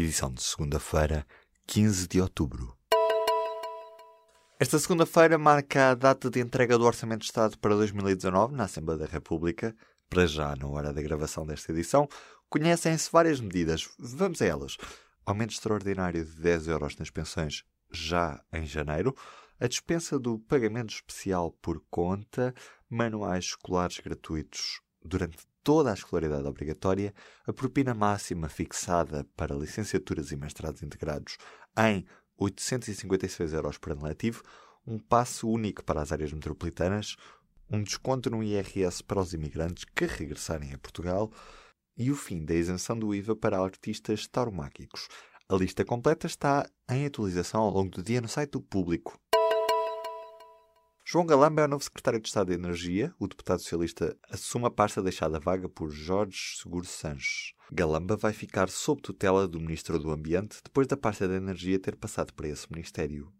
edição de segunda-feira, 15 de outubro. Esta segunda-feira marca a data de entrega do Orçamento de Estado para 2019 na Assembleia da República. Para já, na hora da gravação desta edição, conhecem-se várias medidas. Vamos a elas. Aumento extraordinário de 10 euros nas pensões já em janeiro a dispensa do pagamento especial por conta, manuais escolares gratuitos durante toda a escolaridade obrigatória, a propina máxima fixada para licenciaturas e mestrados integrados em 856 euros por ano letivo, um passo único para as áreas metropolitanas, um desconto no IRS para os imigrantes que regressarem a Portugal e o fim da isenção do IVA para artistas tauromáquicos. A lista completa está em atualização ao longo do dia no site do Público. João Galamba é o novo secretário de Estado de Energia. O deputado socialista assume a pasta deixada vaga por Jorge Seguro Sanches. Galamba vai ficar sob tutela do Ministro do Ambiente depois da pasta da Energia ter passado para esse ministério.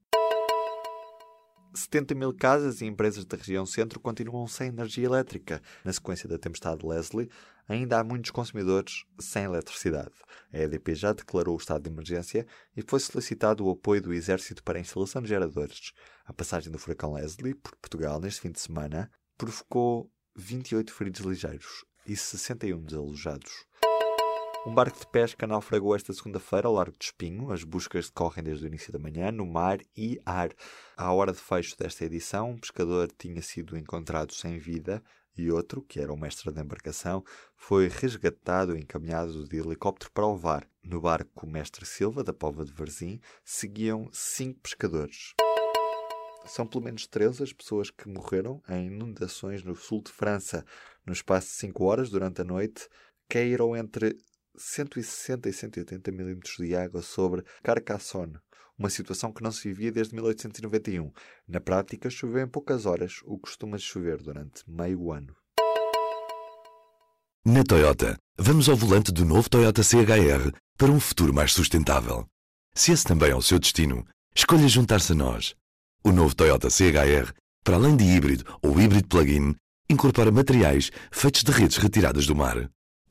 70 mil casas e empresas da região centro continuam sem energia elétrica. Na sequência da tempestade Leslie, ainda há muitos consumidores sem eletricidade. A EDP já declarou o estado de emergência e foi solicitado o apoio do Exército para a instalação de geradores. A passagem do furacão Leslie por Portugal neste fim de semana provocou 28 feridos ligeiros e 61 desalojados. Um barco de pesca naufragou esta segunda-feira ao largo de Espinho. As buscas decorrem desde o início da manhã, no mar e ar. À hora de fecho desta edição, um pescador tinha sido encontrado sem vida e outro, que era o mestre da embarcação, foi resgatado e encaminhado de helicóptero para o VAR. No barco Mestre Silva, da Pova de Varzim, seguiam cinco pescadores. São pelo menos 13 as pessoas que morreram em inundações no sul de França. No espaço de 5 horas, durante a noite, caíram entre 160 e 180 milímetros de água sobre Carcassonne, uma situação que não se vivia desde 1891. Na prática, choveu em poucas horas, o que costuma chover durante meio ano. Na Toyota, vamos ao volante do novo Toyota CHR para um futuro mais sustentável. Se esse também é o seu destino, escolha juntar-se a nós. O novo Toyota CHR, para além de híbrido ou híbrido plug-in, incorpora materiais feitos de redes retiradas do mar.